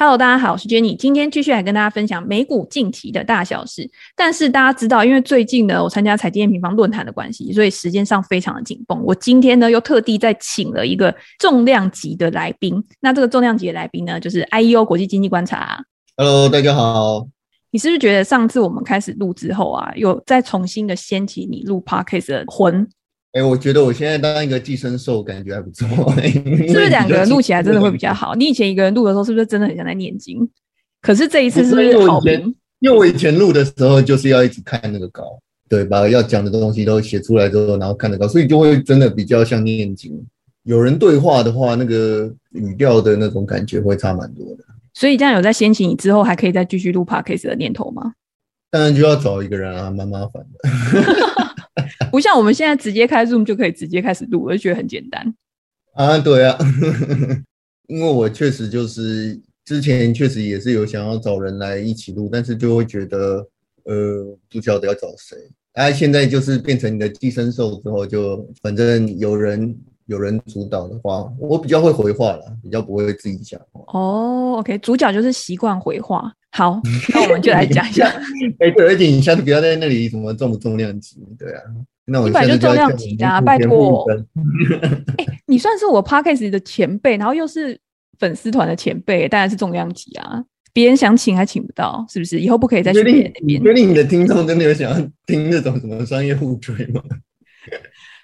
Hello，大家好，我是 Jenny，今天继续来跟大家分享美股近期的大小事。但是大家知道，因为最近呢，我参加财经平方论坛的关系，所以时间上非常的紧绷。我今天呢，又特地再请了一个重量级的来宾。那这个重量级的来宾呢，就是 IEO 国际经济观察。Hello，大家好。你是不是觉得上次我们开始录之后啊，有再重新的掀起你录 Podcast 的魂？哎、欸，我觉得我现在当一个寄生兽，感觉还不错。是不是两个人录起来真的会比较好？你以前一个人录的时候，是不是真的很像在念经？可是这一次是不是好评？因为我以前录的时候就是要一直看那个稿，对，把要讲的东西都写出来之后，然后看那个稿，所以就会真的比较像念经。有人对话的话，那个语调的那种感觉会差蛮多的。所以这样有在掀起你之后还可以再继续录 Podcast 的念头吗？当然就要找一个人啊，蛮麻烦的。不像我们现在直接开 Zoom 就可以直接开始录，我就觉得很简单啊。对啊，因为我确实就是之前确实也是有想要找人来一起录，但是就会觉得呃不晓得要找谁。哎、啊，现在就是变成你的寄生兽之后，就反正有人有人主导的话，我比较会回话了，比较不会自己讲话。哦，OK，主角就是习惯回话。好，那我们就来讲一下。哎、欸，对，而且你下次不要在那里什么重不重量级，对啊。那我一般就重量级的、啊，拜托。哎、欸，你算是我 Podcast 的前辈，然后又是粉丝团的前辈，当然是重量级啊。别人想请还请不到，是不是？以后不可以再去别人那边。确定你的听众真的有想要听那种什么商业互吹吗？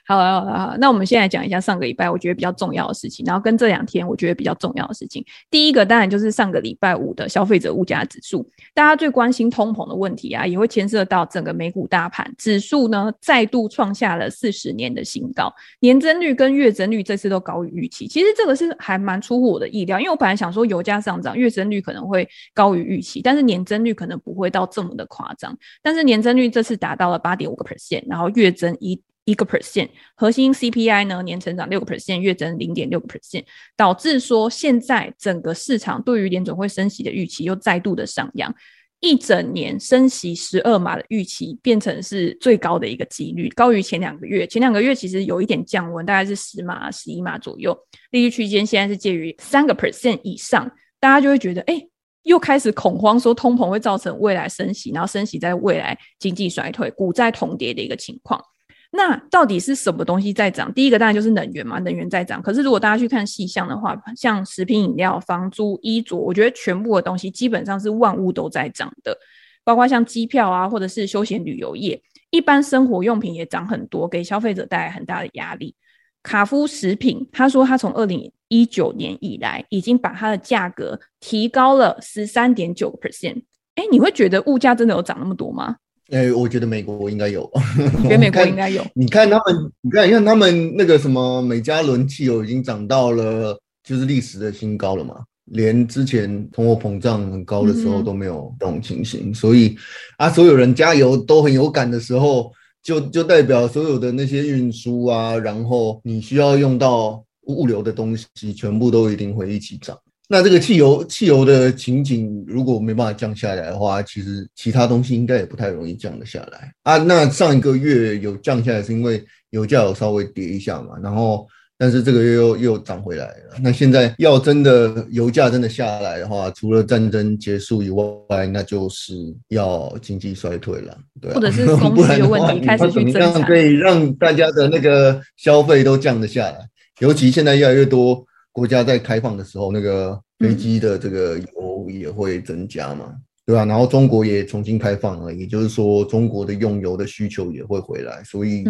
好了好了好，那我们先来讲一下上个礼拜我觉得比较重要的事情，然后跟这两天我觉得比较重要的事情。第一个当然就是上个礼拜五的消费者物价指数，大家最关心通膨的问题啊，也会牵涉到整个美股大盘指数呢，再度创下了四十年的新高，年增率跟月增率这次都高于预期。其实这个是还蛮出乎我的意料，因为我本来想说油价上涨，月增率可能会高于预期，但是年增率可能不会到这么的夸张。但是年增率这次达到了八点五个 percent，然后月增一。一个 percent，核心 CPI 呢，年成长六个 percent，月增零点六个 percent，导致说现在整个市场对于联准会升息的预期又再度的上扬，一整年升息十二码的预期变成是最高的一个几率，高于前两个月。前两个月其实有一点降温，大概是十码、十一码左右，利率区间现在是介于三个 percent 以上，大家就会觉得，哎，又开始恐慌，说通膨会造成未来升息，然后升息在未来经济衰退、股债同跌的一个情况。那到底是什么东西在涨？第一个当然就是能源嘛，能源在涨。可是如果大家去看细项的话，像食品饮料、房租、衣着，我觉得全部的东西基本上是万物都在涨的，包括像机票啊，或者是休闲旅游业，一般生活用品也涨很多，给消费者带来很大的压力。卡夫食品他说，他从二零一九年以来，已经把它的价格提高了十三点九 percent。哎，你会觉得物价真的有涨那么多吗？哎、欸，我觉得美国应该有，跟 美国应该有。你看他们，你看，像他们那个什么美加仑汽油已经涨到了就是历史的新高了嘛，连之前通货膨胀很高的时候都没有这种情形。嗯、所以啊，所有人加油都很有感的时候，就就代表所有的那些运输啊，然后你需要用到物流的东西，全部都一定会一起涨。那这个汽油汽油的情景，如果没办法降下来的话，其实其他东西应该也不太容易降得下来啊。那上一个月有降下来，是因为油价有稍微跌一下嘛，然后但是这个月又又涨回来了。那现在要真的油价真的下来的话，除了战争结束以外，那就是要经济衰退了，对啊，或者是供需的问题开始去增产，可以让大家的那个消费都降得下来，尤其现在越来越多。国家在开放的时候，那个飞机的这个油也会增加嘛，嗯、对吧、啊？然后中国也重新开放了，也就是说，中国的用油的需求也会回来，所以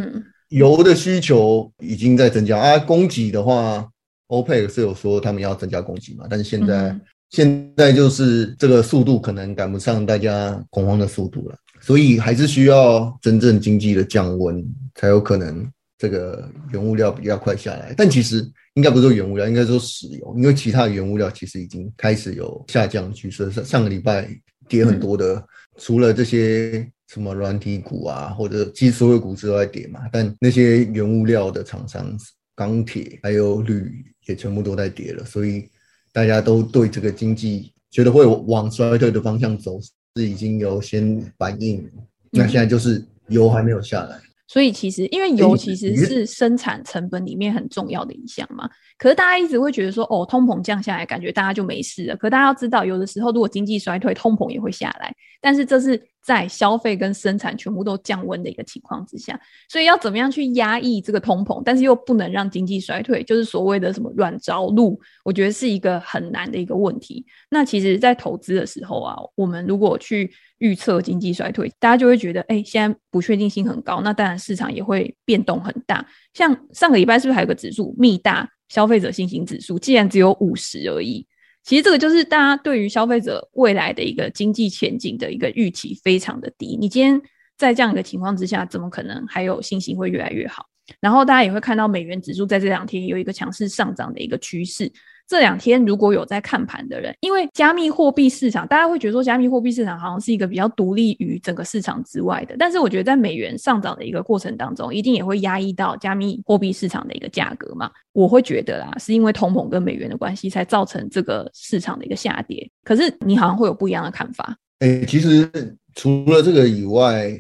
油的需求已经在增加啊。供给的话，OPEC 是有说他们要增加供给嘛，但是现在、嗯、现在就是这个速度可能赶不上大家恐慌的速度了，所以还是需要真正经济的降温，才有可能这个原物料比较快下来。但其实。应该不是说原物料，应该说石油，因为其他的原物料其实已经开始有下降趋势。上上个礼拜跌很多的，嗯、除了这些什么软体股啊，或者其实所有股市都在跌嘛，但那些原物料的厂商，钢铁还有铝也全部都在跌了。所以大家都对这个经济觉得会往衰退的方向走，是已经有先反应。那现在就是油还没有下来。所以其实因为油其实是生产成本里面很重要的一项嘛。可是大家一直会觉得说，哦，通膨降下来，感觉大家就没事了。可大家要知道，有的时候如果经济衰退，通膨也会下来。但是这是在消费跟生产全部都降温的一个情况之下，所以要怎么样去压抑这个通膨，但是又不能让经济衰退，就是所谓的什么软着陆，我觉得是一个很难的一个问题。那其实，在投资的时候啊，我们如果去预测经济衰退，大家就会觉得，哎，现在不确定性很高，那当然市场也会变动很大。像上个礼拜是不是还有个指数，密大消费者信心指数，既然只有五十而已，其实这个就是大家对于消费者未来的一个经济前景的一个预期非常的低。你今天在这样一个情况之下，怎么可能还有信心会越来越好？然后大家也会看到美元指数在这两天有一个强势上涨的一个趋势。这两天如果有在看盘的人，因为加密货币市场，大家会觉得说加密货币市场好像是一个比较独立于整个市场之外的。但是我觉得在美元上涨的一个过程当中，一定也会压抑到加密货币市场的一个价格嘛。我会觉得啦，是因为通膨跟美元的关系才造成这个市场的一个下跌。可是你好像会有不一样的看法。诶，其实除了这个以外，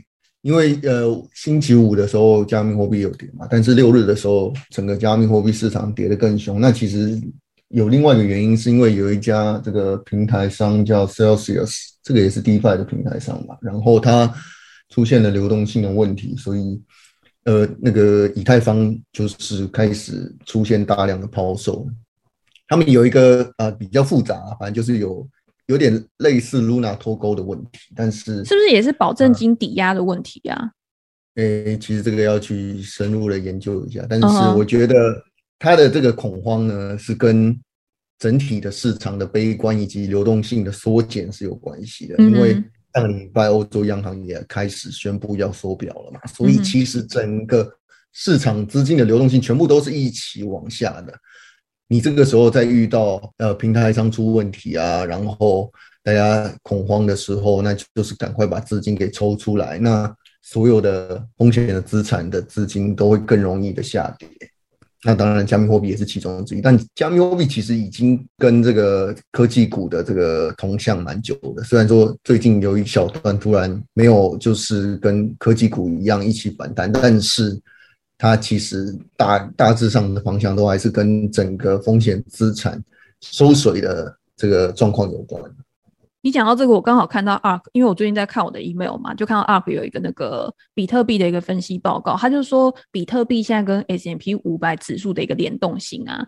因为呃星期五的时候加密货币有跌嘛，但是六日的时候整个加密货币市场跌得更凶。那其实。有另外一个原因，是因为有一家这个平台商叫 Celsius，这个也是 DeFi 的平台商吧，然后它出现了流动性的问题，所以呃，那个以太坊就是开始出现大量的抛售。他们有一个呃比较复杂，反正就是有有点类似 Luna 脱钩的问题，但是是不是也是保证金抵押的问题啊？诶、欸，其实这个要去深入的研究一下，但是我觉得。它的这个恐慌呢，是跟整体的市场的悲观以及流动性的缩减是有关系的。因为上个礼拜欧洲央行也开始宣布要缩表了嘛，所以其实整个市场资金的流动性全部都是一起往下的。你这个时候在遇到呃平台上出问题啊，然后大家恐慌的时候，那就是赶快把资金给抽出来，那所有的风险的资产的资金都会更容易的下跌。那当然，加密货币也是其中之一。但加密货币其实已经跟这个科技股的这个同向蛮久的。虽然说最近有一小段突然没有，就是跟科技股一样一起反弹，但是它其实大大致上的方向都还是跟整个风险资产收水的这个状况有关。你讲到这个，我刚好看到 ARK，因为我最近在看我的 email 嘛，就看到 ARK 有一个那个比特币的一个分析报告，他就说比特币现在跟 S M P 五百指数的一个联动性啊，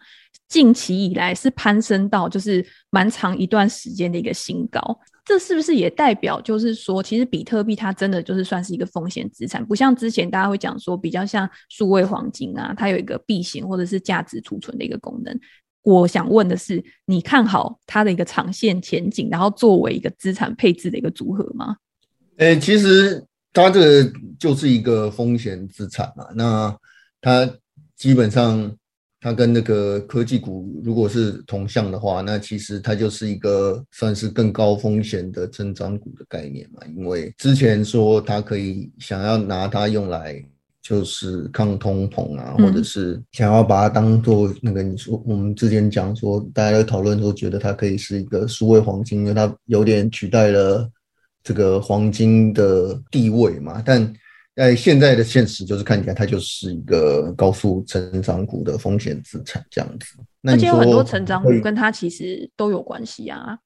近期以来是攀升到就是蛮长一段时间的一个新高。这是不是也代表就是说，其实比特币它真的就是算是一个风险资产，不像之前大家会讲说比较像数位黄金啊，它有一个避险或者是价值储存的一个功能。我想问的是，你看好它的一个长线前景，然后作为一个资产配置的一个组合吗？诶、其实它这个就是一个风险资产嘛。那它基本上，它跟那个科技股如果是同向的话，那其实它就是一个算是更高风险的增长股的概念嘛。因为之前说它可以想要拿它用来。就是抗通膨啊，或者是想要把它当做那个你说，我们之前讲说，大家在讨论说，觉得它可以是一个数位黄金，因为它有点取代了这个黄金的地位嘛。但在现在的现实，就是看起来它就是一个高速成长股的风险资产这样子。那而且有很多成长股跟它其实都有关系啊。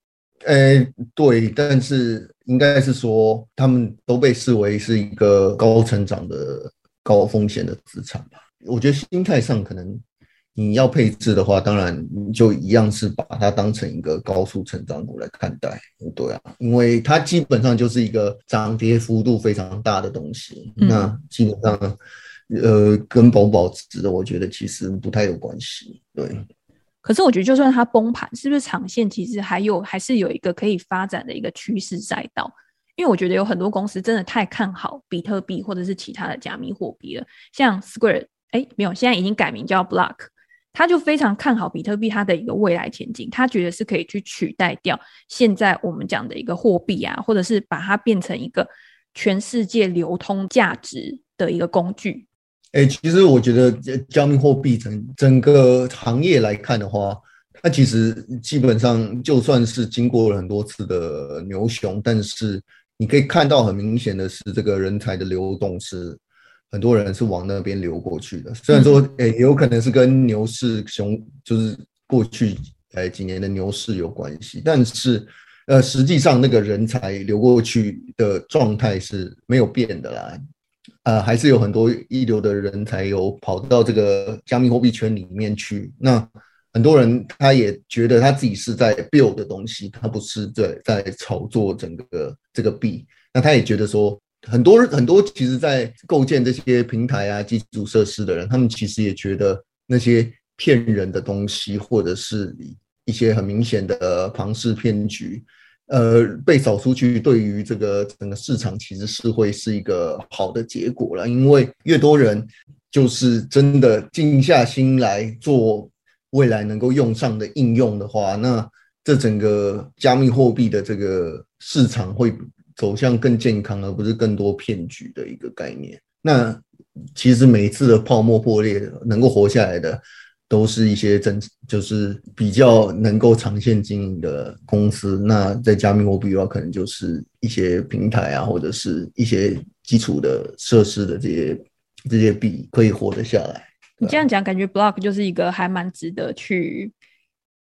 诶，对，但是应该是说，他们都被视为是一个高成长的。高风险的资产吧，我觉得心态上可能你要配置的话，当然你就一样是把它当成一个高速成长股来看待，对啊，因为它基本上就是一个涨跌幅度非常大的东西，嗯、那基本上呃跟保不保值的，我觉得其实不太有关系，对。可是我觉得就算它崩盘，是不是长线其实还有还是有一个可以发展的一个趋势赛道？因为我觉得有很多公司真的太看好比特币或者是其他的加密货币了，像 Square，哎，没有，现在已经改名叫 Block，他就非常看好比特币它的一个未来前景，他觉得是可以去取代掉现在我们讲的一个货币啊，或者是把它变成一个全世界流通价值的一个工具。哎，其实我觉得加密货币整整个行业来看的话，它其实基本上就算是经过了很多次的牛熊，但是你可以看到很明显的是，这个人才的流动是很多人是往那边流过去的。虽然说，诶、欸，有可能是跟牛市熊，就是过去呃几年的牛市有关系，但是呃，实际上那个人才流过去的状态是没有变的啦。呃，还是有很多一流的人才有跑到这个加密货币圈里面去。那很多人他也觉得他自己是在 build 的东西，他不是在在炒作整个这个币。那他也觉得说，很多很多其实，在构建这些平台啊、基础设施的人，他们其实也觉得那些骗人的东西，或者是一些很明显的庞氏骗局。呃，被扫出去，对于这个整个市场其实是会是一个好的结果了，因为越多人就是真的静下心来做未来能够用上的应用的话，那这整个加密货币的这个市场会走向更健康，而不是更多骗局的一个概念。那其实每一次的泡沫破裂，能够活下来的。都是一些真，就是比较能够长线经营的公司。那在加密货币的话，可能就是一些平台啊，或者是一些基础的设施的这些这些币可以活得下来。你这样讲，感觉 Block 就是一个还蛮值得去。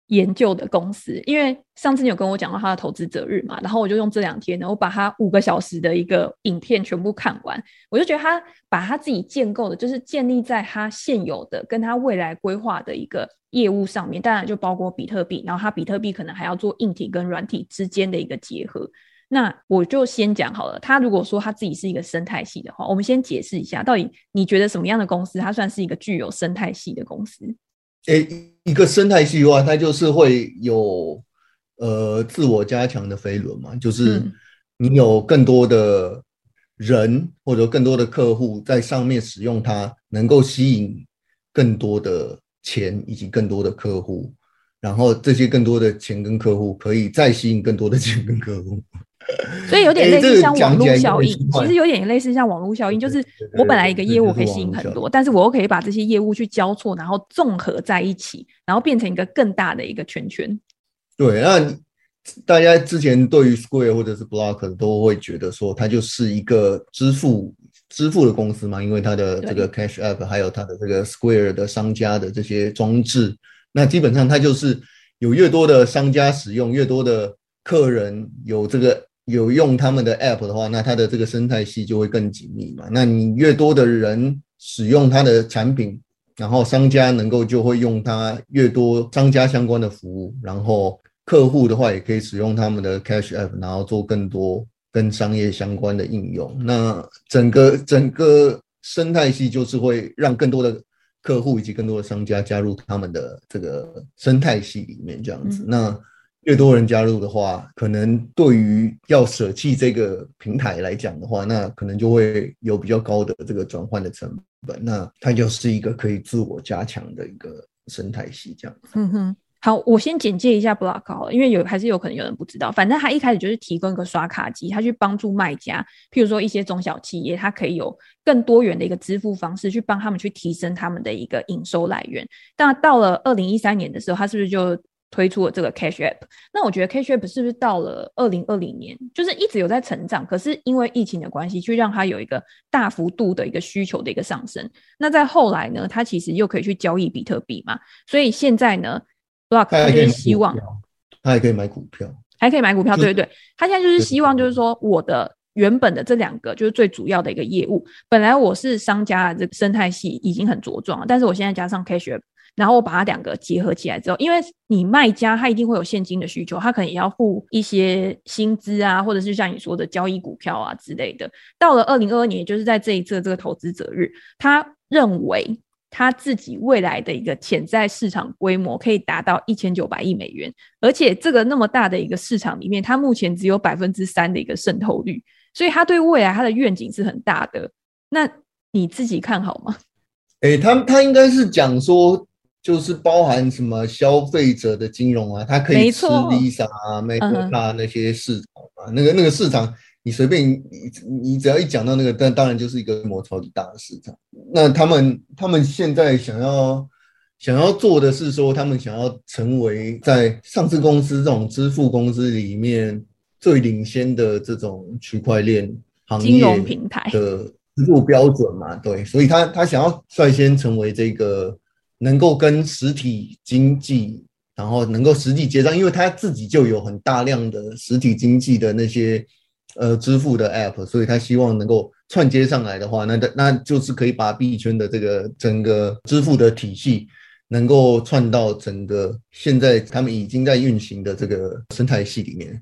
研究的公司，因为上次你有跟我讲到他的投资者日嘛，然后我就用这两天呢，我把他五个小时的一个影片全部看完，我就觉得他把他自己建构的，就是建立在他现有的跟他未来规划的一个业务上面，当然就包括比特币，然后他比特币可能还要做硬体跟软体之间的一个结合。那我就先讲好了，他如果说他自己是一个生态系的话，我们先解释一下，到底你觉得什么样的公司，它算是一个具有生态系的公司？诶，一个生态系的话，它就是会有呃自我加强的飞轮嘛，就是你有更多的人或者更多的客户在上面使用它，能够吸引更多的钱以及更多的客户，然后这些更多的钱跟客户可以再吸引更多的钱跟客户。所以有点类似像网络效应，其实有点类似像网络效应，就是我本来一个业务可以吸引很多，但是我又可以把这些业务去交错，然后综合在一起，然后变成一个更大的一个圈圈。对，那大家之前对于 Square 或者是 Block 都会觉得说，它就是一个支付支付的公司嘛，因为它的这个 Cash App 还有它的这个 Square 的商家的这些装置，那基本上它就是有越多的商家使用，越多的客人有这个。有用他们的 app 的话，那它的这个生态系就会更紧密嘛。那你越多的人使用它的产品，然后商家能够就会用它越多商家相关的服务，然后客户的话也可以使用他们的 cash app，然后做更多跟商业相关的应用。那整个整个生态系就是会让更多的客户以及更多的商家加入他们的这个生态系里面，这样子。嗯、那越多人加入的话，可能对于要舍弃这个平台来讲的话，那可能就会有比较高的这个转换的成本。那它就是一个可以自我加强的一个生态系，这样。嗯哼，好，我先简介一下 Block 好了，因为有还是有可能有人不知道。反正它一开始就是提供一个刷卡机，它去帮助卖家，譬如说一些中小企业，它可以有更多元的一个支付方式，去帮他们去提升他们的一个营收来源。但到了二零一三年的时候，它是不是就推出了这个 Cash App，那我觉得 Cash App 是不是到了二零二零年，就是一直有在成长，可是因为疫情的关系，去让它有一个大幅度的一个需求的一个上升。那在后来呢，它其实又可以去交易比特币嘛，所以现在呢，Block 它就是希望，它还可以买股票，还可以买股票，对对对，它现在就是希望就是说，我的原本的这两个就是最主要的一个业务，本来我是商家的这个生态系已经很茁壮了，但是我现在加上 Cash App。然后我把它两个结合起来之后，因为你卖家他一定会有现金的需求，他可能也要付一些薪资啊，或者是像你说的交易股票啊之类的。到了二零二二年，就是在这一次的这个投资者日，他认为他自己未来的一个潜在市场规模可以达到一千九百亿美元，而且这个那么大的一个市场里面，他目前只有百分之三的一个渗透率，所以他对未来他的愿景是很大的。那你自己看好吗？诶，他他应该是讲说。就是包含什么消费者的金融啊，它可以吃 Visa 啊、Mastercard 那些市场啊，那个那个市场，你随便你你只要一讲到那个，但当然就是一个规模超级大的市场。那他们他们现在想要想要做的是说，他们想要成为在上市公司这种支付公司里面最领先的这种区块链行业平台。的支付标准嘛，对，所以他他想要率先成为这个能够跟实体经济，然后能够实际结账，因为他自己就有很大量的实体经济的那些呃支付的 App，所以他希望能够串接上来的话，那那就是可以把币圈的这个整个支付的体系能够串到整个现在他们已经在运行的这个生态系里面。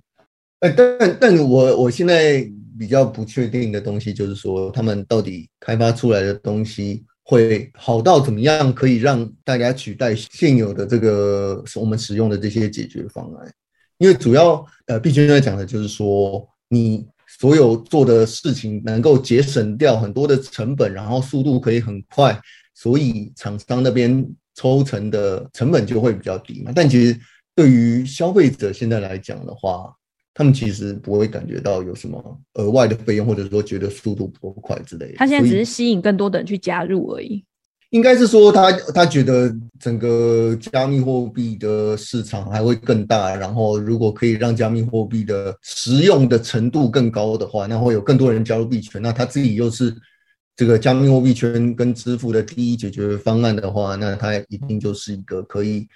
呃，但但我我现在。比较不确定的东西就是说，他们到底开发出来的东西会好到怎么样，可以让大家取代现有的这个我们使用的这些解决方案？因为主要呃，毕竟在讲的就是说，你所有做的事情能够节省掉很多的成本，然后速度可以很快，所以厂商那边抽成的成本就会比较低嘛。但其实对于消费者现在来讲的话，他们其实不会感觉到有什么额外的费用，或者说觉得速度不够快之类的。他现在只是吸引更多的人去加入而已。应该是说他他觉得整个加密货币的市场还会更大，然后如果可以让加密货币的实用的程度更高的话，那会有更多人加入币圈。那他自己又是这个加密货币圈跟支付的第一解决方案的话，那他一定就是一个可以。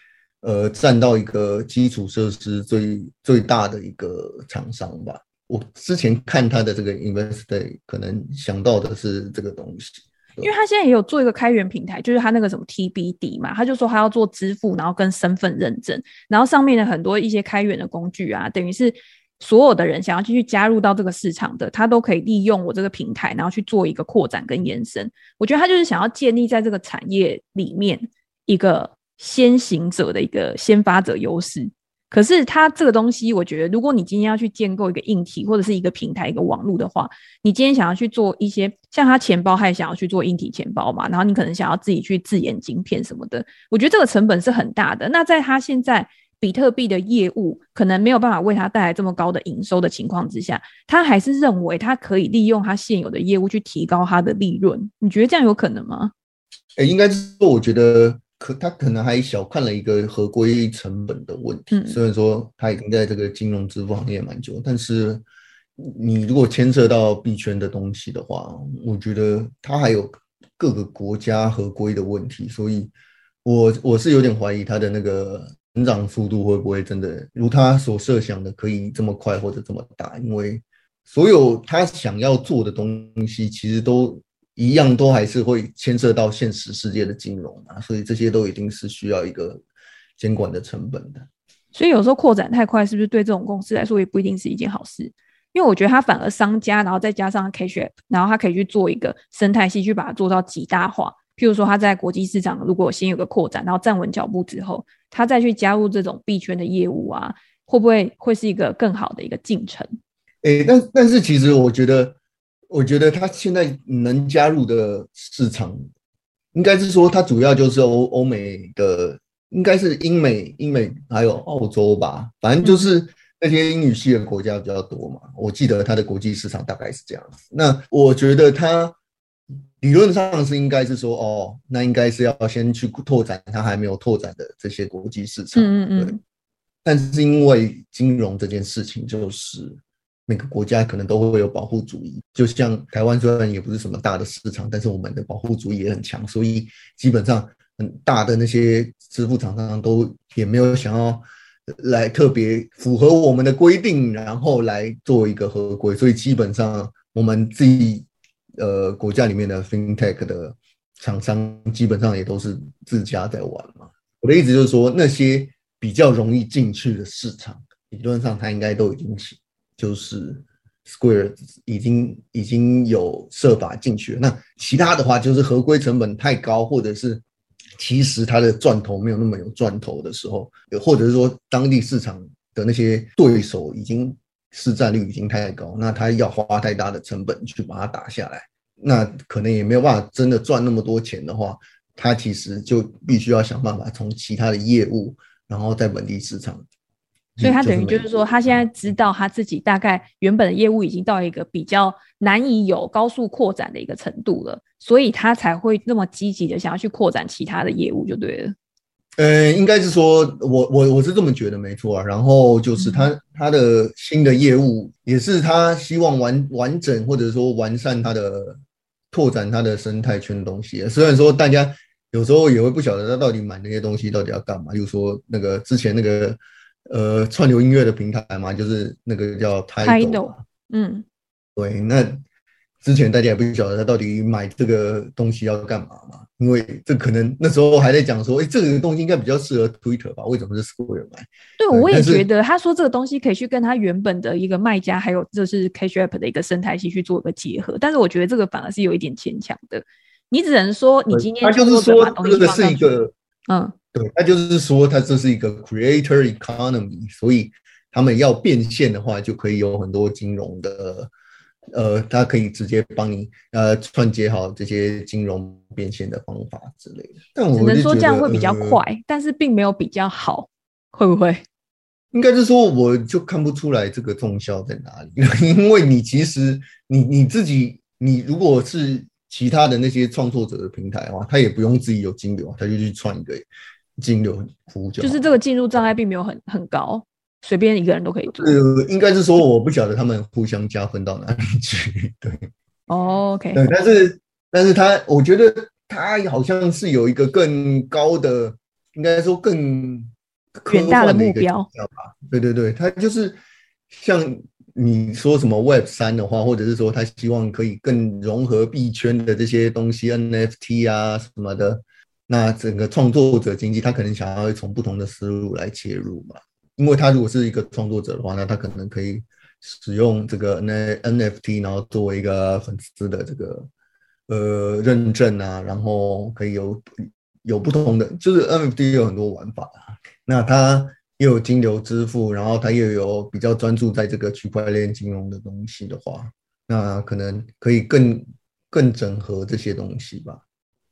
呃，占到一个基础设施最最大的一个厂商吧。我之前看他的这个 Investor，可能想到的是这个东西，因为他现在也有做一个开源平台，就是他那个什么 TBD 嘛，他就说他要做支付，然后跟身份认证，然后上面的很多一些开源的工具啊，等于是所有的人想要继续加入到这个市场的，他都可以利用我这个平台，然后去做一个扩展跟延伸。我觉得他就是想要建立在这个产业里面一个。先行者的一个先发者优势，可是它这个东西，我觉得，如果你今天要去建构一个硬体或者是一个平台、一个网络的话，你今天想要去做一些像它钱包，还想要去做硬体钱包嘛，然后你可能想要自己去自研晶片什么的，我觉得这个成本是很大的。那在它现在比特币的业务可能没有办法为它带来这么高的营收的情况之下，他还是认为它可以利用它现有的业务去提高它的利润。你觉得这样有可能吗？诶，应该是说，我觉得。可他可能还小看了一个合规成本的问题。虽然说他已经在这个金融支付行业蛮久，但是你如果牵涉到币圈的东西的话，我觉得他还有各个国家合规的问题，所以我我是有点怀疑他的那个成长速度会不会真的如他所设想的可以这么快或者这么大，因为所有他想要做的东西其实都。一样都还是会牵涉到现实世界的金融啊，所以这些都一定是需要一个监管的成本的。所以有时候扩展太快，是不是对这种公司来说也不一定是一件好事？因为我觉得它反而商家，然后再加上 Cash App，然后它可以去做一个生态系，去把它做到极大化。譬如说，它在国际市场如果先有个扩展，然后站稳脚步之后，它再去加入这种币圈的业务啊，会不会会是一个更好的一个进程？诶、欸，但但是其实我觉得。我觉得他现在能加入的市场，应该是说他主要就是欧欧美的，应该是英美、英美还有澳洲吧，反正就是那些英语系的国家比较多嘛。我记得他的国际市场大概是这样子。那我觉得他理论上是应该是说，哦，那应该是要先去拓展他还没有拓展的这些国际市场。嗯嗯嗯。但是因为金融这件事情，就是。每个国家可能都会有保护主义，就像台湾虽然也不是什么大的市场，但是我们的保护主义也很强，所以基本上很大的那些支付厂商都也没有想要来特别符合我们的规定，然后来做一个合规，所以基本上我们自己呃国家里面的 FinTech 的厂商基本上也都是自家在玩嘛。我的意思就是说，那些比较容易进去的市场，理论上它应该都已经起。就是 Square 已经已经有设法进去了，那其他的话就是合规成本太高，或者是其实它的赚头没有那么有赚头的时候，或者是说当地市场的那些对手已经市占率已经太高，那他要花太大的成本去把它打下来，那可能也没有办法真的赚那么多钱的话，他其实就必须要想办法从其他的业务，然后在本地市场。所以他等于就是说，他现在知道他自己大概原本的业务已经到一个比较难以有高速扩展的一个程度了，所以他才会那么积极的想要去扩展其他的业务，就对了。呃，应该是说，我我我是这么觉得，没错啊。然后就是他他的新的业务也是他希望完完整或者说完善他的拓展他的生态圈的东西。虽然说大家有时候也会不晓得他到底买那些东西到底要干嘛，比如说那个之前那个呃串流音乐的平台嘛，就是那个叫 Tidal，嗯，对，那。之前大家也不晓得他到底买这个东西要干嘛嘛，因为这可能那时候还在讲说，哎，这个东西应该比较适合 Twitter 吧？为什么是 Square 买？对，我也觉得他说这个东西可以去跟他原本的一个卖家，还有就是 Cash App 的一个生态系去做一个结合，但是我觉得这个反而是有一点牵强的。你只能说你今天他就是说这个是一个，嗯，对，他就是说他这是一个 Creator Economy，所以他们要变现的话，就可以有很多金融的。呃，他可以直接帮你呃串接好这些金融变现的方法之类的，但我只能说这样会比较快，呃，但是并没有比较好，会不会？应该是说，我就看不出来这个重效在哪里，因为你其实你你自己，你如果是其他的那些创作者的平台的话，他也不用自己有金流，他就去串一个金流服务，就是这个进入障碍并没有很很高。随便一个人都可以做。呃，应该是说我不晓得他们互相加分到哪里去。对，oh，OK。对，但是但是他，我觉得他好像是有一个更高的，应该说更远大的目标吧。对对对，他就是像你说什么 Web 三的话，或者是说他希望可以更融合币圈的这些东西，NFT 啊什么的。那整个创作者经济，他可能想要从不同的思路来切入嘛。因为他如果是一个创作者的话，那他可能可以使用这个 NFT，然后作为一个粉丝的这个呃认证啊，然后可以有有不同的，就是 NFT 有很多玩法啊。那他又有金流支付，然后他又有比较专注在这个区块链金融的东西的话，那可能可以更更整合这些东西吧。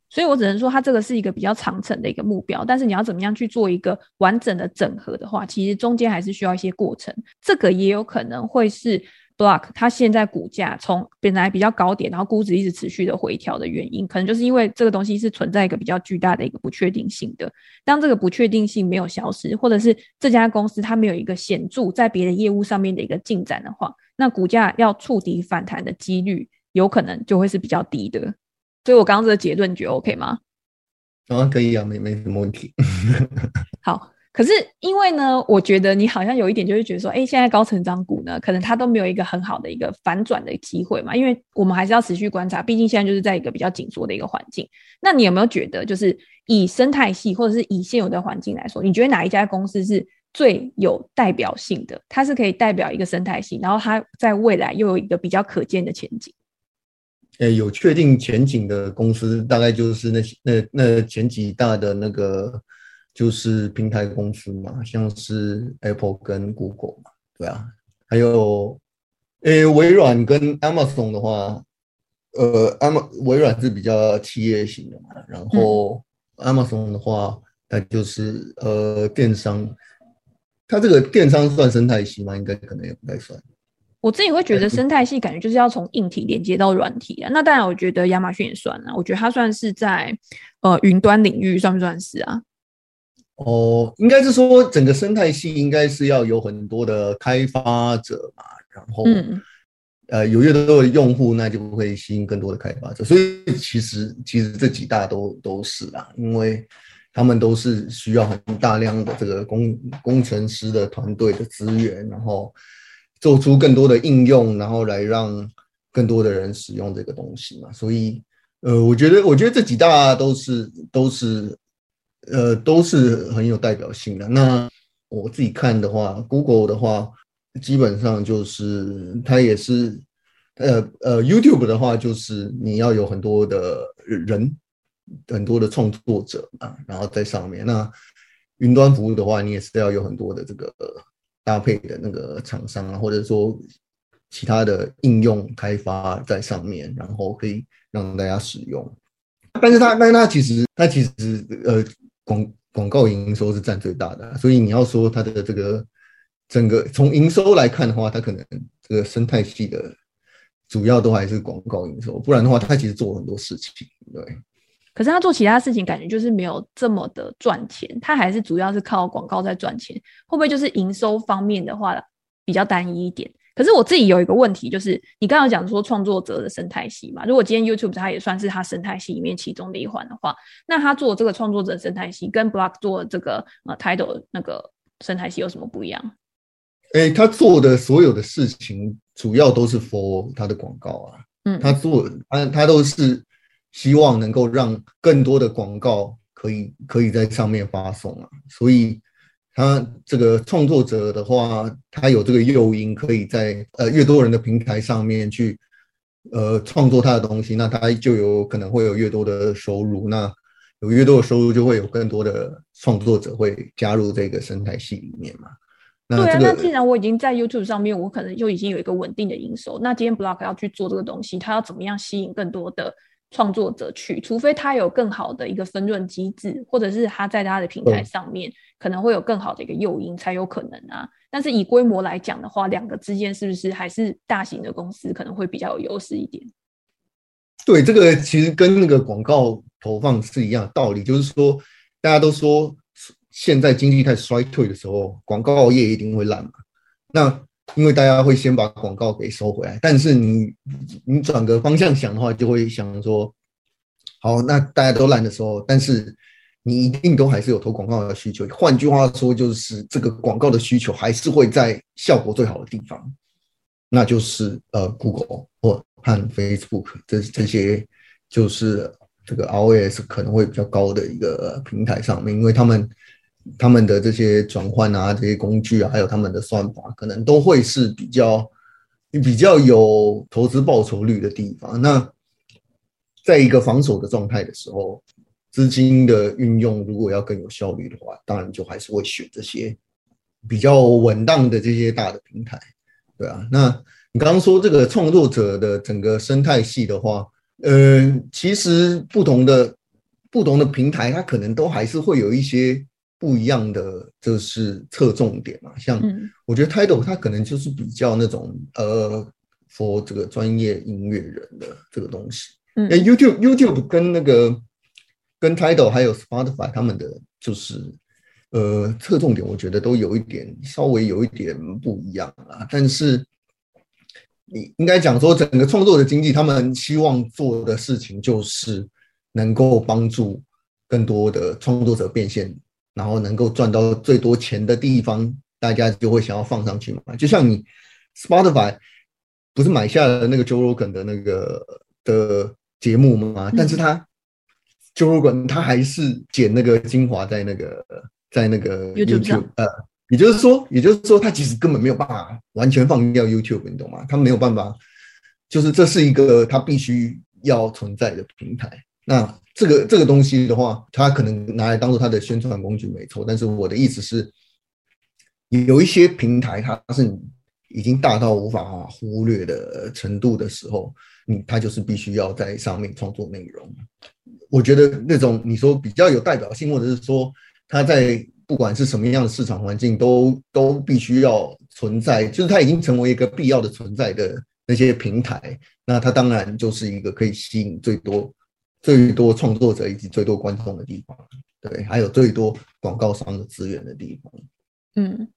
所以我只能说，它这个是一个比较长程的一个目标，但是你要怎么样去做一个完整的整合的话，其实中间还是需要一些过程。这个也有可能会是 Block 它现在股价从本来比较高点，然后估值一直持续的回调的原因，可能就是因为这个东西是存在一个比较巨大的一个不确定性的。当这个不确定性没有消失，或者是这家公司它没有一个显著在别的业务上面的一个进展的话，那股价要触底反弹的几率有可能就会是比较低的。所以我刚刚这个结论，你觉得 OK 吗？啊，可以啊，没没什么问题。好，可是因为呢，我觉得你好像有一点就是觉得说，哎，现在高成长股呢，可能它都没有一个很好的一个反转的机会嘛。因为我们还是要持续观察，毕竟现在就是在一个比较紧缩的一个环境。那你有没有觉得，就是以生态系或者是以现有的环境来说，你觉得哪一家公司是最有代表性的？它是可以代表一个生态系，然后它在未来又有一个比较可见的前景？诶，有确定前景的公司，大概就是那些那那前几大的那个，就是平台公司嘛，像是 Apple 跟 Google 嘛，对啊，还有诶微软跟 Amazon 的话，呃，Am 微软是比较企业型的嘛，然后 Amazon 的话，那就是呃电商，它这个电商算生态系吗？应该可能也不太算。我自己会觉得生态系感觉就是要从硬体连接到软体啊。那当然，我觉得亚马逊也算啊。我觉得它算是在呃云端领域算不算是啊？哦，应该是说整个生态系应该是要有很多的开发者嘛，然后、嗯、呃有越多的用户，那就会吸引更多的开发者。所以其实其实这几大都都是啦，因为他们都是需要很大量的这个工工程师的团队的资源，然后。做出更多的应用，然后来让更多的人使用这个东西嘛。所以，呃，我觉得，我觉得这几大都是都是，呃，都是很有代表性的。那我自己看的话，Google 的话，基本上就是它也是，呃呃，YouTube 的话就是你要有很多的人，很多的创作者啊，然后在上面。那云端服务的话，你也是要有很多的这个。搭配的那个厂商啊，或者说其他的应用开发在上面，然后可以让大家使用。但是它，但是它其实，它其实呃，广广告营收是占最大的，所以你要说它的这个整个从营收来看的话，它可能这个生态系的主要都还是广告营收，不然的话，它其实做很多事情，对。可是他做其他事情，感觉就是没有这么的赚钱。他还是主要是靠广告在赚钱，会不会就是营收方面的话比较单一一点？可是我自己有一个问题，就是你刚刚讲说创作者的生态系嘛，如果今天 YouTube 它也算是它生态系里面其中的一环的话，那他做这个创作者生态系跟 Block 做这个呃 Title 那个生态系有什么不一样？哎、欸，他做的所有的事情主要都是 for 他的广告啊，嗯，他做他他都是希望能够让更多的广告可以可以在上面发送啊，所以。他这个创作者的话，他有这个诱因，可以在呃越多人的平台上面去呃创作他的东西，那他就有可能会有越多的收入。那有越多的收入，就会有更多的创作者会加入这个生态系里面嘛。那这个、对啊，那既然我已经在 YouTube 上面，我可能就已经有一个稳定的营收。那今天 Block 要去做这个东西，他要怎么样吸引更多的？创作者去，除非他有更好的一个分润机制，或者是他在他的平台上面可能会有更好的一个诱因，才有可能啊。但是以规模来讲的话，两个之间是不是还是大型的公司可能会比较有优势一点？对，这个其实跟那个广告投放是一样的道理，就是说大家都说现在经济开始衰退的时候，广告业一定会烂嘛。那因为大家会先把广告给收回来，但是你你转个方向想的话，就会想说，好，那大家都烂的时候，但是你一定都还是有投广告的需求。换句话说，就是这个广告的需求还是会在效果最好的地方，那就是呃，Google 或和 Facebook 这这些，就是这个 ROAS 可能会比较高的一个平台上面，因为他们。他们的这些转换啊，这些工具啊，还有他们的算法，可能都会是比较比较有投资报酬率的地方。那在一个防守的状态的时候，资金的运用如果要更有效率的话，当然就还是会选这些比较稳当的这些大的平台，对啊。那你刚刚说这个创作者的整个生态系的话，呃，其实不同的不同的平台，它可能都还是会有一些。不一样的就是侧重点嘛，像我觉得 Tidal 它可能就是比较那种呃，for 这个专业音乐人的这个东西。嗯，哎，YouTube YouTube 跟那个跟 Tidal 还有 Spotify 他们的就是呃侧重点，我觉得都有一点稍微有一点不一样啊。但是你应该讲说，整个创作的经济，他们希望做的事情就是能够帮助更多的创作者变现。然后能够赚到最多钱的地方，大家就会想要放上去嘛。就像你 Spotify 不是买下了那个 Joe Rogan 的那个的节目吗？嗯、但是他 Joe Rogan 他还是剪那个精华在那个在那个 YouTube, YouTube 呃，也就是说，也就是说，他其实根本没有办法完全放掉 YouTube，你懂吗？他没有办法，就是这是一个他必须要存在的平台。那这个这个东西的话，它可能拿来当做它的宣传工具没错，但是我的意思是，有一些平台它是已经大到无法忽略的程度的时候，你它就是必须要在上面创作内容。我觉得那种你说比较有代表性，或者是说它在不管是什么样的市场环境都都必须要存在，就是它已经成为一个必要的存在的那些平台，那它当然就是一个可以吸引最多。最多创作者以及最多观众的地方，对，还有最多广告商的资源的地方。嗯，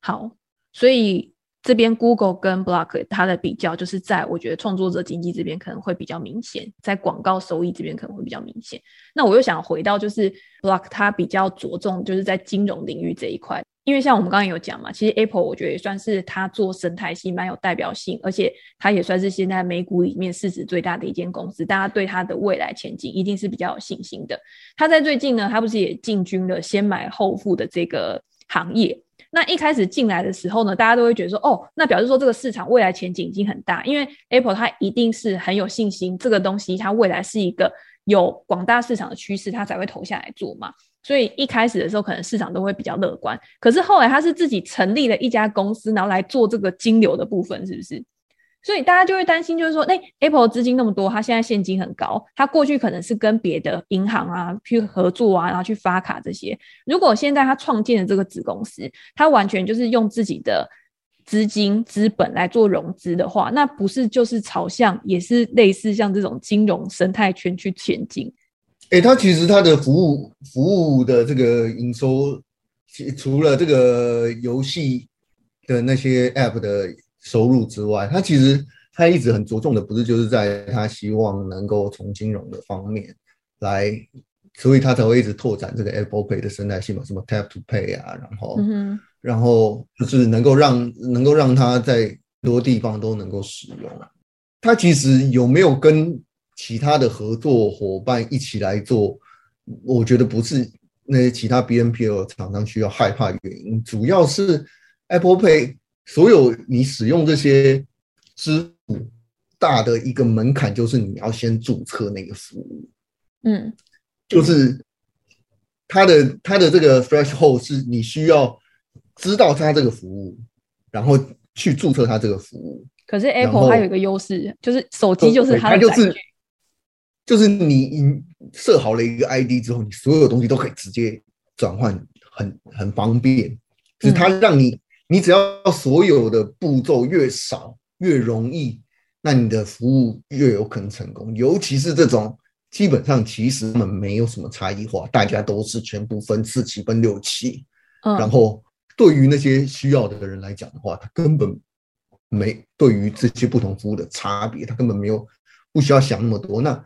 好，所以这边 Google 跟 Block 它的比较，就是在我觉得创作者经济这边可能会比较明显，在广告收益这边可能会比较明显。那我又想回到，就是 Block 它比较着重就是在金融领域这一块。因为像我们刚刚有讲嘛，其实 Apple 我觉得也算是它做生态系蛮有代表性，而且它也算是现在美股里面市值最大的一间公司，大家对它的未来前景一定是比较有信心的。它在最近呢，它不是也进军了先买后付的这个行业？那一开始进来的时候呢，大家都会觉得说，哦，那表示说这个市场未来前景已经很大，因为 Apple 它一定是很有信心，这个东西它未来是一个有广大市场的趋势，他才会投下来做嘛。所以一开始的时候，可能市场都会比较乐观。可是后来他是自己成立了一家公司，然后来做这个金流的部分，是不是？所以大家就会担心，就是说，那 Apple 资金那么多，他现在现金很高，他过去可能是跟别的银行啊去合作啊，然后去发卡这些。如果现在他创建了这个子公司，他完全就是用自己的资金资本来做融资的话，那不是就是朝向也是类似像这种金融生态圈去前进？哎、欸，它其实它的服务服务的这个营收，除了这个游戏的那些 App 的收入之外，它其实它一直很着重的，不是就是在他希望能够从金融的方面来，所以他才会一直拓展这个 Apple Pay 的生态系嘛，什么 Tap to Pay 啊，然后，然后就是能够让能够让它在很多地方都能够使用。它其实有没有跟其他的合作伙伴一起来做？我觉得不是那些其他 BNPL 厂商需要害怕的原因，主要是 Apple Pay 所有你使用这些支付大的一个门槛就是你要先注册那个服务，嗯，就是它的它的这个 threshold 是你需要知道他这个服务，然后去注册他这个服务。可是 Apple 它有一个优势，就是手机就是它的载具，就是，就是你你设好了一个 ID 之后，你所有东西都可以直接转换，很很方便。就是它让你，嗯、你只要所有的步骤越少越容易，那你的服务越有可能成功。尤其是这种基本上其实他们没有什么差异化，大家都是全部分四期分六期，嗯、然后对于那些需要的人来讲的话，他根本。没对于这些不同服务的差别，他根本没有不需要想那么多。那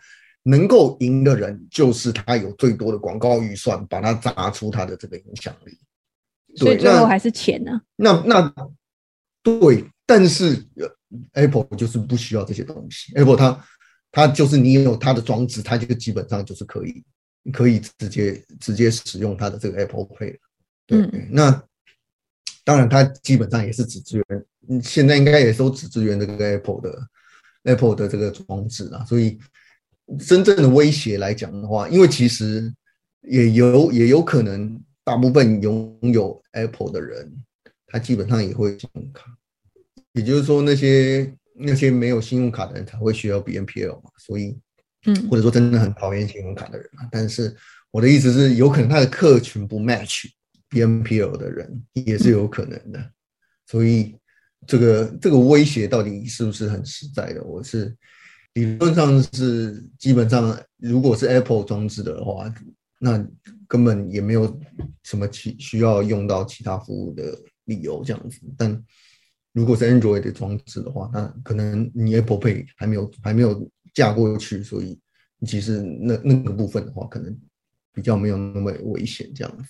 能够赢的人，就是他有最多的广告预算，把它砸出他的这个影响力。所以最后还是钱呢？那那对，但是 Apple 就是不需要这些东西。Apple 它它就是你有它的装置，它就基本上就是可以可以直接直接使用它的这个 Apple Pay。对，嗯、那当然，它基本上也是只支援。现在应该也都只支援这个 Apple 的 Apple 的这个装置啊，所以真正的威胁来讲的话，因为其实也有也有可能，大部分拥有 Apple 的人，他基本上也会信用卡，也就是说那些那些没有信用卡的人才会需要 BNPL 嘛，所以嗯，或者说真的很讨厌信用卡的人啊，但是我的意思是，有可能他的客群不 match BNPL 的人也是有可能的，所以。这个这个威胁到底是不是很实在的？我是理论上是基本上，如果是 Apple 装置的话，那根本也没有什么其需要用到其他服务的理由这样子。但如果是 Android 的装置的话，那可能你 Apple Pay 还没有还没有架过去，所以其实那那个部分的话，可能比较没有那么危险这样子。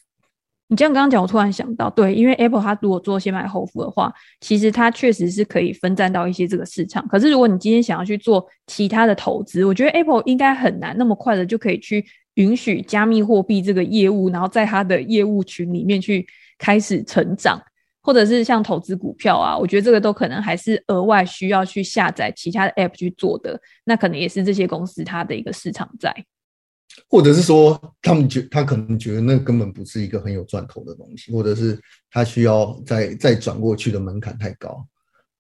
你这样刚刚讲，我突然想到，对，因为 Apple 它如果做先买后付的话，其实它确实是可以分占到一些这个市场。可是如果你今天想要去做其他的投资，我觉得 Apple 应该很难那么快的就可以去允许加密货币这个业务，然后在它的业务群里面去开始成长，或者是像投资股票啊，我觉得这个都可能还是额外需要去下载其他的 App 去做的。那可能也是这些公司它的一个市场在。或者是说，他们觉他可能觉得那根本不是一个很有赚头的东西，或者是他需要再再转过去的门槛太高，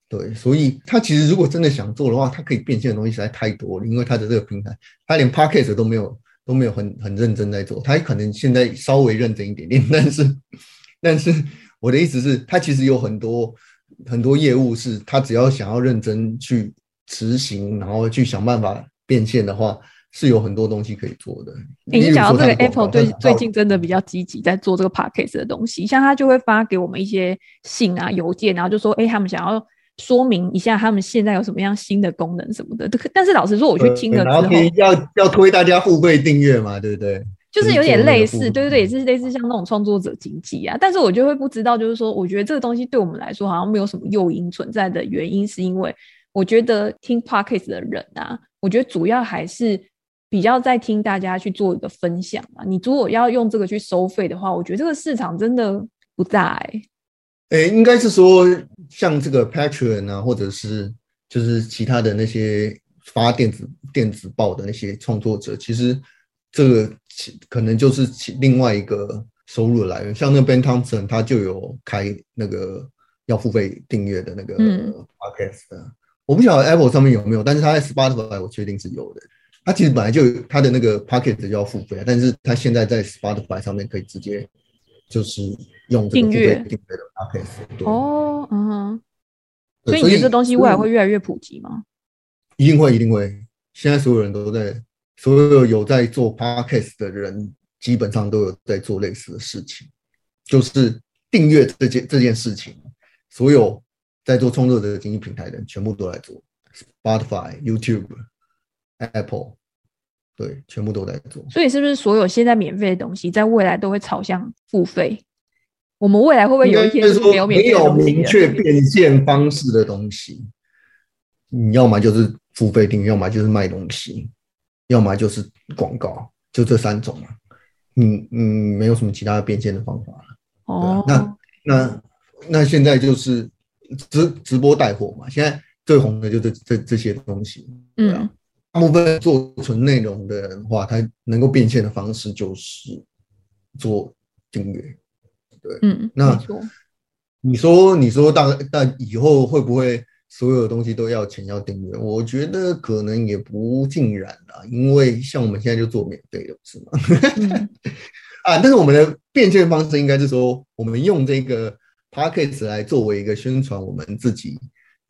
对，所以他其实如果真的想做的话，他可以变现的东西实在太多了，因为他的这个平台，他连 Podcast 都没有都没有很很认真在做，他可能现在稍微认真一点点，但是但是我的意思是，他其实有很多很多业务是他只要想要认真去执行，然后去想办法变现的话。是有很多东西可以做的。欸、你讲到这个 Apple 最最近真的比较积极在做这个 Podcast 的东西，像他就会发给我们一些信啊、邮件，然后就说，哎、欸，他们想要说明一下他们现在有什么样新的功能什么的。但是老实说，我去听了之后，然后要要推大家付费订阅嘛，对不对？就是有点类似，对对对，也是类似像那种创作者经济啊。但是我就会不知道，就是说，我觉得这个东西对我们来说好像没有什么诱因存在的原因，是因为我觉得听 Podcast 的人啊，我觉得主要还是。比较在听大家去做一个分享嘛，你如果要用这个去收费的话，我觉得这个市场真的不大哎、欸。哎、欸，应该是说像这个 Patreon 啊，或者是就是其他的那些发电子电子报的那些创作者，其实这个可能就是另外一个收入的来源。像那个 Ben Thompson 他就有开那个要付费订阅的那个 Podcast，、嗯、我不晓得 Apple 上面有没有，但是他在 Spotify 我确定是有的。他其实本来就它的那个 Pocket 就要付费，但是它现在在 Spotify 上面可以直接就是用这个付费订阅的 Podcast。哦，嗯哼。所以你觉得这东西未来会越来越普及吗？一定会，一定会。现在所有人都在，所有有在做 Podcast 的人，基本上都有在做类似的事情，就是订阅这件这件事情，所有在做创作者经济平台的人全部都来做，Spotify、YouTube、Apple，对，全部都在做。所以是不是所有现在免费的东西，在未来都会朝向付费？我们未来会不会有一天是没有免费的东西？没有明确变现方式的东西，你要么就是付费订阅，要么就是卖东西，要么就是广告，就这三种嘛。嗯嗯，没有什么其他的变现的方法了。哦，那那那现在就是直直播带货嘛，现在最红的就这这这些东西。嗯，大部分做纯内容的人的话，他能够变现的方式就是做订阅。对，嗯，那你说，你说大，大但以后会不会所有东西都要钱要订阅？我觉得可能也不尽然啦，因为像我们现在就做免费的，是吗？嗯、啊，但是我们的变现方式应该是说，我们用这个 p a c k a g e 来作为一个宣传我们自己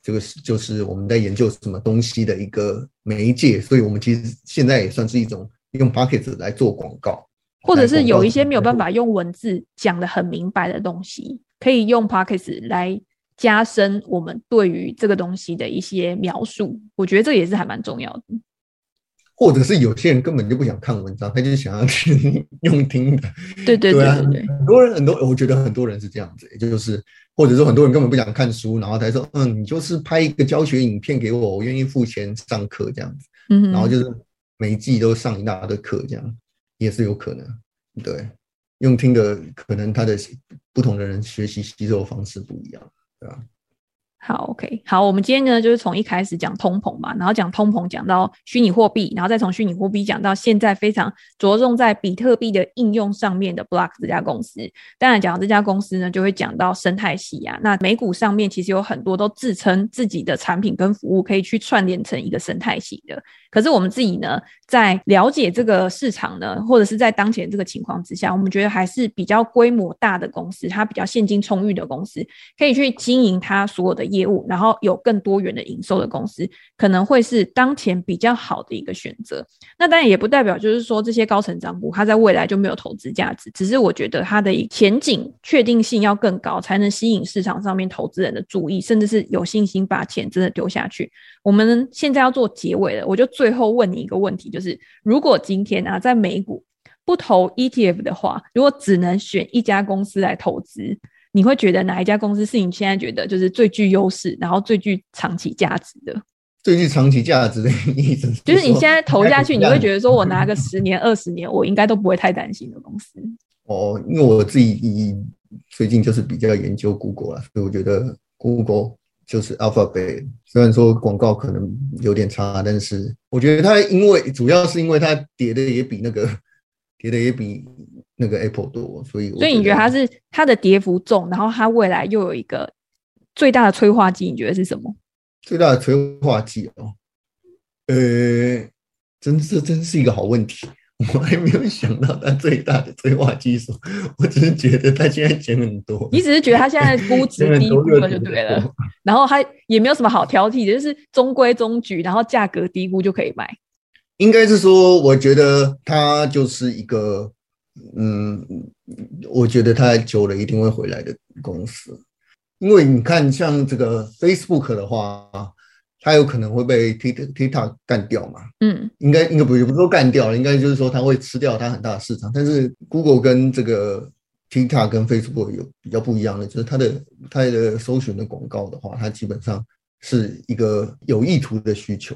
这个是就是我们在研究什么东西的一个媒介，所以我们其实现在也算是一种用 Podcast 来做广告。或者是有一些没有办法用文字讲的很明白的东西，可以用 Podcast 来加深我们对于这个东西的一些描述。我觉得这也是还蛮重要的。或者是有些人根本就不想看文章，他就是想要听 用听的。对对对很多人很多，我觉得很多人是这样子，也就是或者说很多人根本不想看书，然后他说：“嗯，你就是拍一个教学影片给我，我愿意付钱上课这样子。”嗯，然后就是每一季都上一大堆课这样。也是有可能，对，用听的可能他的不同的人学习吸收的方式不一样，对吧？好，OK，好，我们今天呢就是从一开始讲通膨嘛，然后讲通膨，讲到虚拟货币，然后再从虚拟货币讲到现在非常着重在比特币的应用上面的 Block 这家公司。当然，讲到这家公司呢，就会讲到生态系啊。那美股上面其实有很多都自称自己的产品跟服务可以去串联成一个生态系的。可是我们自己呢，在了解这个市场呢，或者是在当前这个情况之下，我们觉得还是比较规模大的公司，它比较现金充裕的公司，可以去经营它所有的。业务，然后有更多元的营收的公司，可能会是当前比较好的一个选择。那当然也不代表就是说这些高成长股，它在未来就没有投资价值。只是我觉得它的前景确定性要更高，才能吸引市场上面投资人的注意，甚至是有信心把钱真的丢下去。我们现在要做结尾了，我就最后问你一个问题，就是如果今天啊，在美股不投 ETF 的话，如果只能选一家公司来投资？你会觉得哪一家公司是你现在觉得就是最具优势，然后最具长期价值的？最具长期价值的意思就是你现在投下去，你会觉得说我拿个十年、二十年，我应该都不会太担心的公司。哦，因为我自己最近就是比较研究 Google 啊，所以我觉得 Google 就是 Alphabet。虽然说广告可能有点差，但是我觉得它因为主要是因为它跌的也比那个跌的也比。那个 Apple 多，所以所以你觉得它是它的跌幅重，然后它未来又有一个最大的催化剂，你觉得是什么？最大的催化剂哦，呃，真是真是一个好问题，我还没有想到它最大的催化剂是什么，我只是觉得它现在钱很多，你只是觉得它现在估值 低估了就对了，然后它也没有什么好挑剔的，就是中规中矩，然后价格低估就可以买。应该是说，我觉得它就是一个。嗯，我觉得它久了一定会回来的公司，因为你看，像这个 Facebook 的话，它有可能会被 TikTok 干掉嘛。嗯，应该应该不也不是说干掉了，应该就是说它会吃掉它很大的市场。但是 Google 跟这个 TikTok 跟 Facebook 有比较不一样的，就是它的它的搜寻的广告的话，它基本上是一个有意图的需求。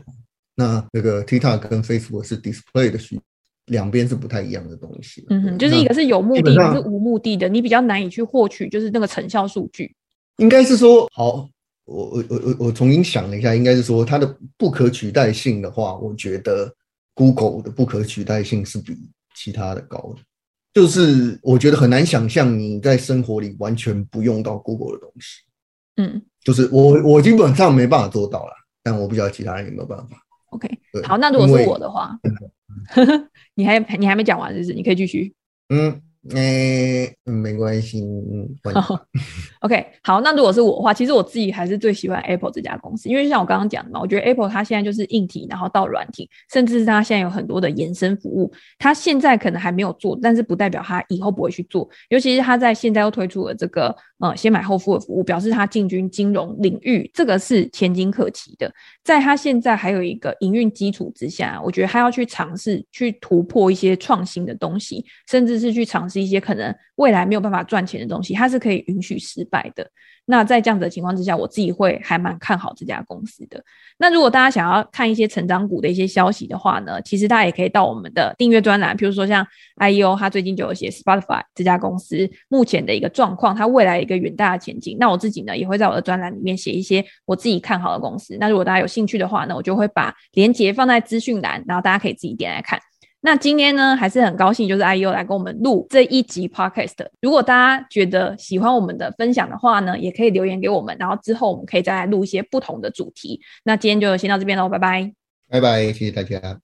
那那个 TikTok 跟 Facebook 是 Display 的需求。两边是不太一样的东西，嗯哼，就是一个是有目的，一个是无目的的，你比较难以去获取，就是那个成效数据。应该是说，好，我我我我我重新想了一下，应该是说它的不可取代性的话，我觉得 Google 的不可取代性是比其他的高的，就是我觉得很难想象你在生活里完全不用到 Google 的东西，嗯，就是我我基本上没办法做到了，但我不知道其他人有没有办法。OK，好，那如果是我的话。呵呵，你还你还没讲完，就是你可以继续。嗯，哎、欸，没关系。Oh, OK，好，那如果是我的话，其实我自己还是最喜欢 Apple 这家公司，因为像我刚刚讲的嘛，我觉得 Apple 它现在就是硬体，然后到软体，甚至是它现在有很多的延伸服务，它现在可能还没有做，但是不代表它以后不会去做。尤其是它在现在又推出了这个呃先买后付的服务，表示它进军金融领域，这个是前景可期的。在他现在还有一个营运基础之下，我觉得他要去尝试去突破一些创新的东西，甚至是去尝试。一些可能未来没有办法赚钱的东西，他是可以允许失败的。那在这样子的情况之下，我自己会还蛮看好这家公司的。那如果大家想要看一些成长股的一些消息的话呢，其实大家也可以到我们的订阅专栏，比如说像 IEO，他最近就有写 Spotify 这家公司目前的一个状况，它未来一个远大的前景。那我自己呢，也会在我的专栏里面写一些我自己看好的公司。那如果大家有兴进去的话呢，我就会把链接放在资讯栏，然后大家可以自己点来看。那今天呢，还是很高兴，就是 IU 来跟我们录这一集 Podcast。如果大家觉得喜欢我们的分享的话呢，也可以留言给我们，然后之后我们可以再来录一些不同的主题。那今天就先到这边喽，拜拜，拜拜，谢谢大家。